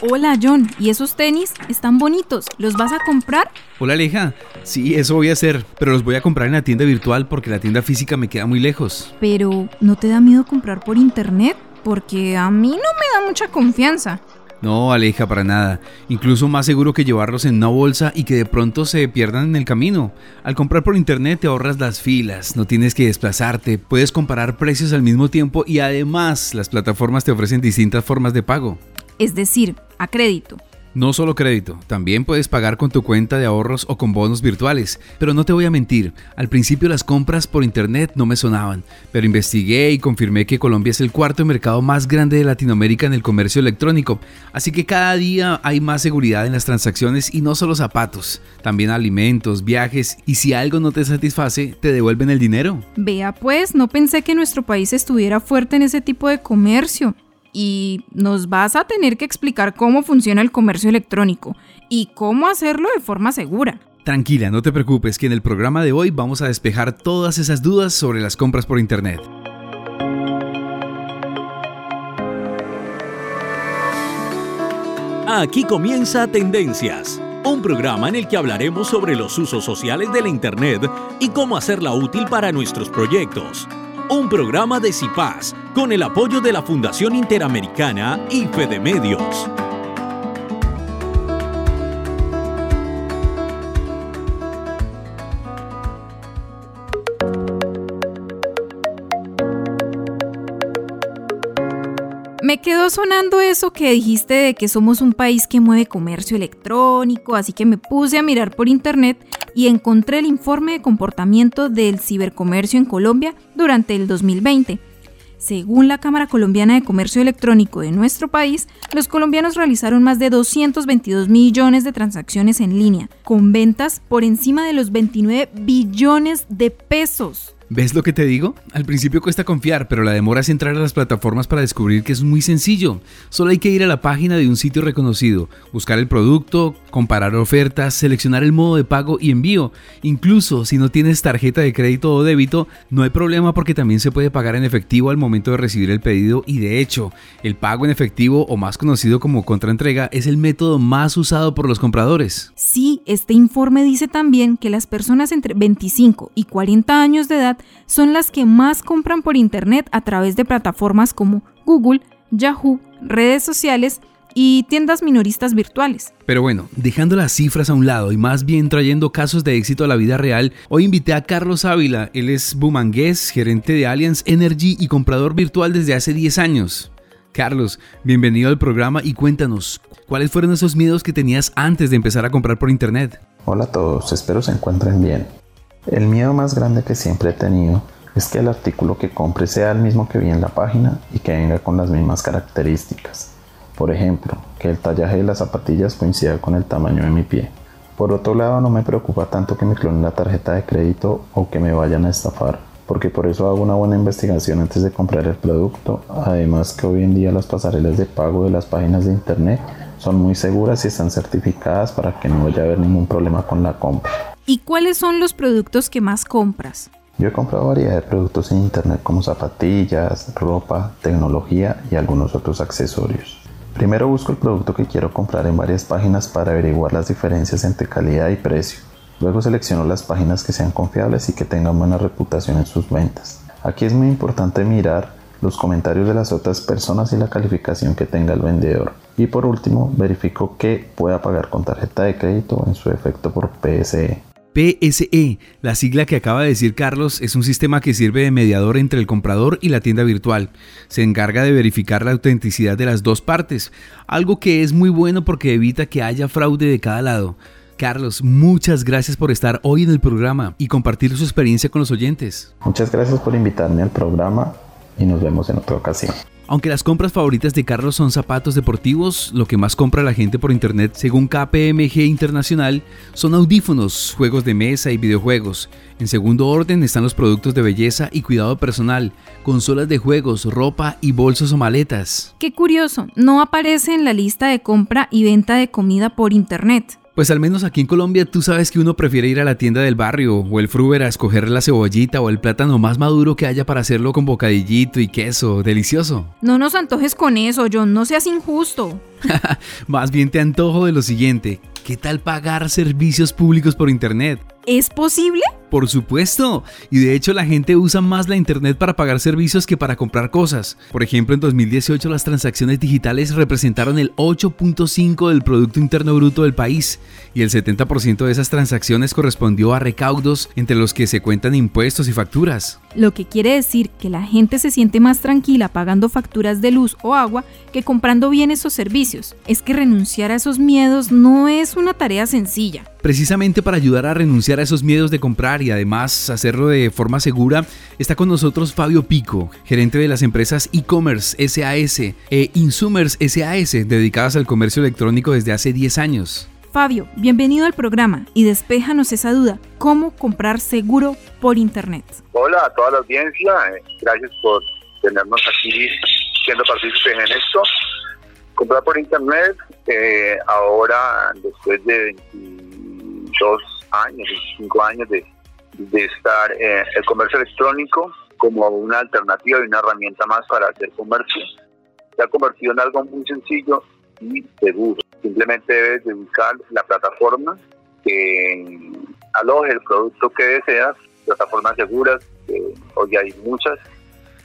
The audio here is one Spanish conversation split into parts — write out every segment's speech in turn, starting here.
Hola John, ¿y esos tenis? Están bonitos, ¿los vas a comprar? Hola Aleja, sí, eso voy a hacer, pero los voy a comprar en la tienda virtual porque la tienda física me queda muy lejos. Pero, ¿no te da miedo comprar por internet? Porque a mí no me da mucha confianza. No, Aleja, para nada. Incluso más seguro que llevarlos en una bolsa y que de pronto se pierdan en el camino. Al comprar por internet te ahorras las filas, no tienes que desplazarte, puedes comparar precios al mismo tiempo y además las plataformas te ofrecen distintas formas de pago. Es decir, a crédito. No solo crédito, también puedes pagar con tu cuenta de ahorros o con bonos virtuales. Pero no te voy a mentir, al principio las compras por internet no me sonaban, pero investigué y confirmé que Colombia es el cuarto mercado más grande de Latinoamérica en el comercio electrónico, así que cada día hay más seguridad en las transacciones y no solo zapatos, también alimentos, viajes y si algo no te satisface, te devuelven el dinero. Vea pues, no pensé que nuestro país estuviera fuerte en ese tipo de comercio y nos vas a tener que explicar cómo funciona el comercio electrónico y cómo hacerlo de forma segura. Tranquila, no te preocupes, que en el programa de hoy vamos a despejar todas esas dudas sobre las compras por Internet. Aquí comienza Tendencias, un programa en el que hablaremos sobre los usos sociales de la Internet y cómo hacerla útil para nuestros proyectos un programa de CIPAS con el apoyo de la Fundación Interamericana y Fede Medios. Me quedó sonando eso que dijiste de que somos un país que mueve comercio electrónico, así que me puse a mirar por internet y encontré el informe de comportamiento del cibercomercio en Colombia durante el 2020. Según la Cámara Colombiana de Comercio Electrónico de nuestro país, los colombianos realizaron más de 222 millones de transacciones en línea, con ventas por encima de los 29 billones de pesos. ¿Ves lo que te digo? Al principio cuesta confiar, pero la demora es entrar a las plataformas para descubrir que es muy sencillo. Solo hay que ir a la página de un sitio reconocido, buscar el producto, comparar ofertas, seleccionar el modo de pago y envío. Incluso si no tienes tarjeta de crédito o débito, no hay problema porque también se puede pagar en efectivo al momento de recibir el pedido y de hecho, el pago en efectivo o más conocido como contraentrega es el método más usado por los compradores. Sí, este informe dice también que las personas entre 25 y 40 años de edad son las que más compran por Internet a través de plataformas como Google, Yahoo, redes sociales y tiendas minoristas virtuales. Pero bueno, dejando las cifras a un lado y más bien trayendo casos de éxito a la vida real, hoy invité a Carlos Ávila. Él es bumangués, gerente de Allianz Energy y comprador virtual desde hace 10 años. Carlos, bienvenido al programa y cuéntanos, ¿cuáles fueron esos miedos que tenías antes de empezar a comprar por Internet? Hola a todos, espero se encuentren bien. El miedo más grande que siempre he tenido es que el artículo que compre sea el mismo que vi en la página y que venga con las mismas características. Por ejemplo, que el tallaje de las zapatillas coincida con el tamaño de mi pie. Por otro lado, no me preocupa tanto que me clonen la tarjeta de crédito o que me vayan a estafar, porque por eso hago una buena investigación antes de comprar el producto. Además que hoy en día las pasarelas de pago de las páginas de internet son muy seguras y están certificadas para que no vaya a haber ningún problema con la compra. ¿Y cuáles son los productos que más compras? Yo he comprado variedad de productos en internet como zapatillas, ropa, tecnología y algunos otros accesorios. Primero busco el producto que quiero comprar en varias páginas para averiguar las diferencias entre calidad y precio. Luego selecciono las páginas que sean confiables y que tengan buena reputación en sus ventas. Aquí es muy importante mirar los comentarios de las otras personas y la calificación que tenga el vendedor. Y por último, verifico que pueda pagar con tarjeta de crédito en su efecto por PSE. PSE, la sigla que acaba de decir Carlos, es un sistema que sirve de mediador entre el comprador y la tienda virtual. Se encarga de verificar la autenticidad de las dos partes, algo que es muy bueno porque evita que haya fraude de cada lado. Carlos, muchas gracias por estar hoy en el programa y compartir su experiencia con los oyentes. Muchas gracias por invitarme al programa y nos vemos en otra ocasión. Aunque las compras favoritas de Carlos son zapatos deportivos, lo que más compra la gente por internet, según KPMG Internacional, son audífonos, juegos de mesa y videojuegos. En segundo orden están los productos de belleza y cuidado personal, consolas de juegos, ropa y bolsos o maletas. Qué curioso, no aparece en la lista de compra y venta de comida por internet Pues al menos aquí en Colombia tú sabes que uno prefiere ir a la tienda del barrio o el fruber a escoger la cebollita o el plátano más maduro que haya para hacerlo con bocadillito y queso, delicioso. No nos antojes con eso, John, no seas injusto. más bien te antojo de lo siguiente, ¿qué tal pagar servicios públicos por internet? ¿Es posible? Por supuesto, y de hecho la gente usa más la Internet para pagar servicios que para comprar cosas. Por ejemplo, en 2018 las transacciones digitales representaron el 8.5 del Producto Interno Bruto del país y el 70% de esas transacciones correspondió a recaudos entre los que se cuentan impuestos y facturas. Lo que quiere decir que la gente se siente más tranquila pagando facturas de luz o agua que comprando bienes o servicios. Es que renunciar a esos miedos no es una tarea sencilla. Precisamente para ayudar a renunciar a esos miedos de comprar y además hacerlo de forma segura, está con nosotros Fabio Pico, gerente de las empresas e-commerce SAS e Insumers SAS, dedicadas al comercio electrónico desde hace 10 años. Fabio, bienvenido al programa y despéjanos esa duda, ¿cómo comprar seguro por Internet? Hola a toda la audiencia, eh, gracias por tenernos aquí siendo partícipes en esto. Comprar por Internet, eh, ahora después de dos años, cinco años de, estar eh, el comercio electrónico como una alternativa y una herramienta más para hacer comercio. Se ha convertido en algo muy sencillo y seguro. Simplemente debes de buscar la plataforma que aloje el producto que deseas, plataformas seguras, hoy hay muchas,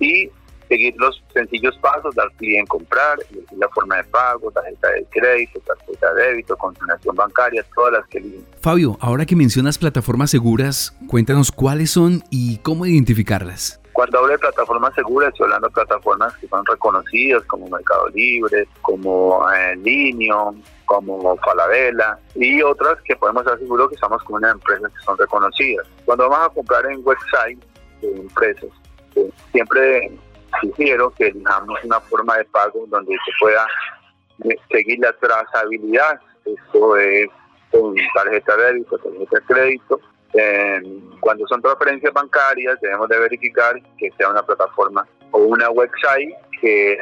y seguir los sencillos pasos, dar clic en comprar, elegir la forma de pago, tarjeta de crédito, tarjeta de débito, consignación bancaria, todas las que eligen. Fabio, ahora que mencionas plataformas seguras, cuéntanos cuáles son y cómo identificarlas. Cuando hablo de plataformas seguras, estoy hablando de plataformas que son reconocidas como Mercado Libre, como eh, Linio, como Falabella y otras que podemos estar seguros que estamos con unas empresas que son reconocidas. Cuando vamos a comprar en website de empresas, eh, siempre sugiero que elijamos una forma de pago donde se pueda eh, seguir la trazabilidad. Esto es con tarjeta de débito, tarjeta de crédito. cuando son transferencias bancarias debemos de verificar que sea una plataforma o una website que eh,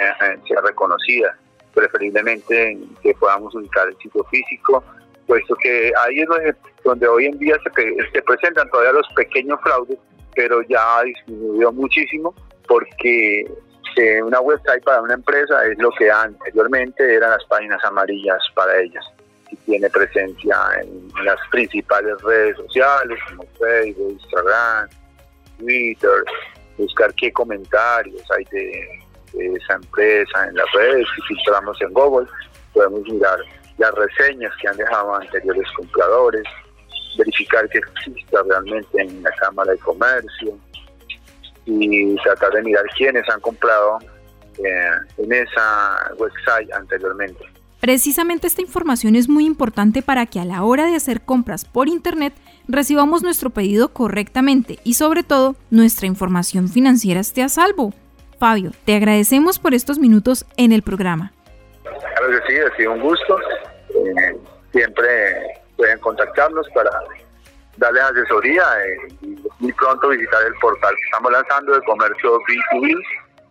sea reconocida, preferiblemente que podamos ubicar el sitio físico, puesto que ahí es donde, donde hoy en día se, se presentan todavía los pequeños fraudes, pero ya ha disminuido muchísimo porque eh, una website para una empresa es lo que anteriormente eran las páginas amarillas para ellas. Y tiene presencia en las principales redes sociales como Facebook, Instagram, Twitter, buscar qué comentarios hay de, esa empresa en las redes. Si filtramos en Google, podemos mirar las reseñas que han dejado anteriores compradores, verificar que exista realmente en la Cámara de Comercio, y tratar de mirar quiénes han comprado eh, en esa website anteriormente. Precisamente esta información es muy importante para que a la hora de hacer compras por Internet recibamos nuestro pedido correctamente y sobre todo nuestra información financiera esté a salvo. Fabio, te agradecemos por estos minutos en el programa. Claro que sí, ha sido un gusto. Eh, siempre pueden contactarnos para darles asesoría y pronto visitar el portal que estamos lanzando de comercio B2B,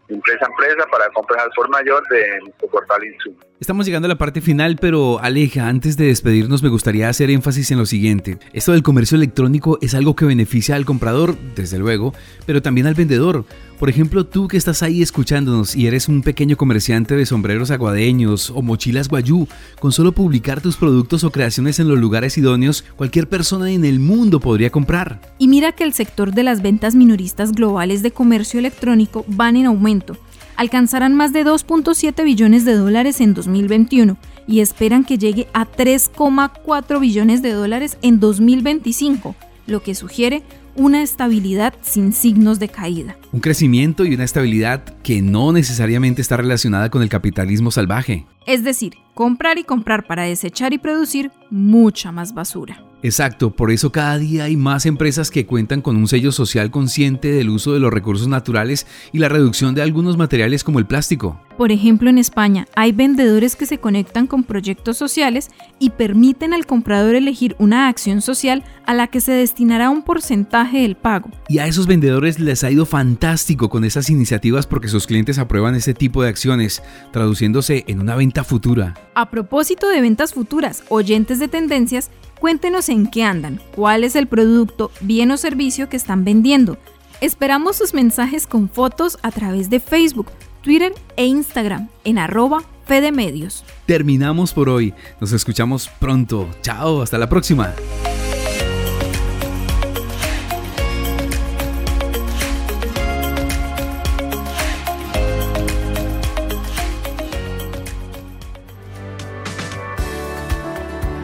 empresa a empresa, para compras al por mayor de nuestro portal Insum. Estamos llegando a la parte final, pero Aleja, antes de despedirnos me gustaría hacer énfasis en lo siguiente. Esto del comercio electrónico es algo que beneficia al comprador, desde luego, pero también al vendedor. Por ejemplo, tú que estás ahí escuchándonos y eres un pequeño comerciante de sombreros aguadeños o mochilas guayú, con solo publicar tus productos o creaciones en los lugares idóneos, cualquier persona en el mundo podría comprar. Y mira que el sector de las ventas minoristas globales de comercio electrónico van en aumento alcanzarán más de 2.7 billones de dólares en 2021 y esperan que llegue a 3,4 billones de dólares en 2025, lo que sugiere una estabilidad sin signos de caída. Un crecimiento y una estabilidad que no necesariamente está relacionada con el capitalismo salvaje. Es decir, comprar y comprar para desechar y producir mucha más basura. Exacto, por eso cada día hay más empresas que cuentan con un sello social consciente del uso de los recursos naturales y la reducción de algunos materiales como el plástico. Por ejemplo, en España hay vendedores que se conectan con proyectos sociales y permiten al comprador elegir una acción social a la que se destinará un porcentaje del pago. Y a esos vendedores les ha ido fantástico con esas iniciativas porque sus clientes aprueban este tipo de acciones, traduciéndose en una venta venta futura. A propósito de ventas futuras, oyentes de tendencias, cuéntenos en qué andan, cuál es el producto, bien o servicio que están vendiendo. Esperamos sus mensajes con fotos a través de Facebook, Twitter e Instagram en arroba Fedemedios. Terminamos por hoy. Nos escuchamos pronto. Chao, hasta la próxima.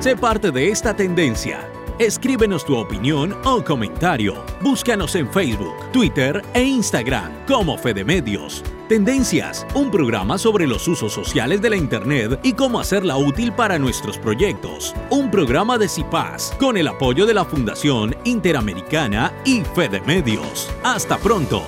Sé parte de esta tendencia. Escríbenos tu opinión o comentario. Búscanos en Facebook, Twitter e Instagram como Fede Medios. Tendencias, un programa sobre los usos sociales de la Internet y cómo hacerla útil para nuestros proyectos. Un programa de CIPAS con el apoyo de la Fundación Interamericana y Fede Medios. Hasta pronto.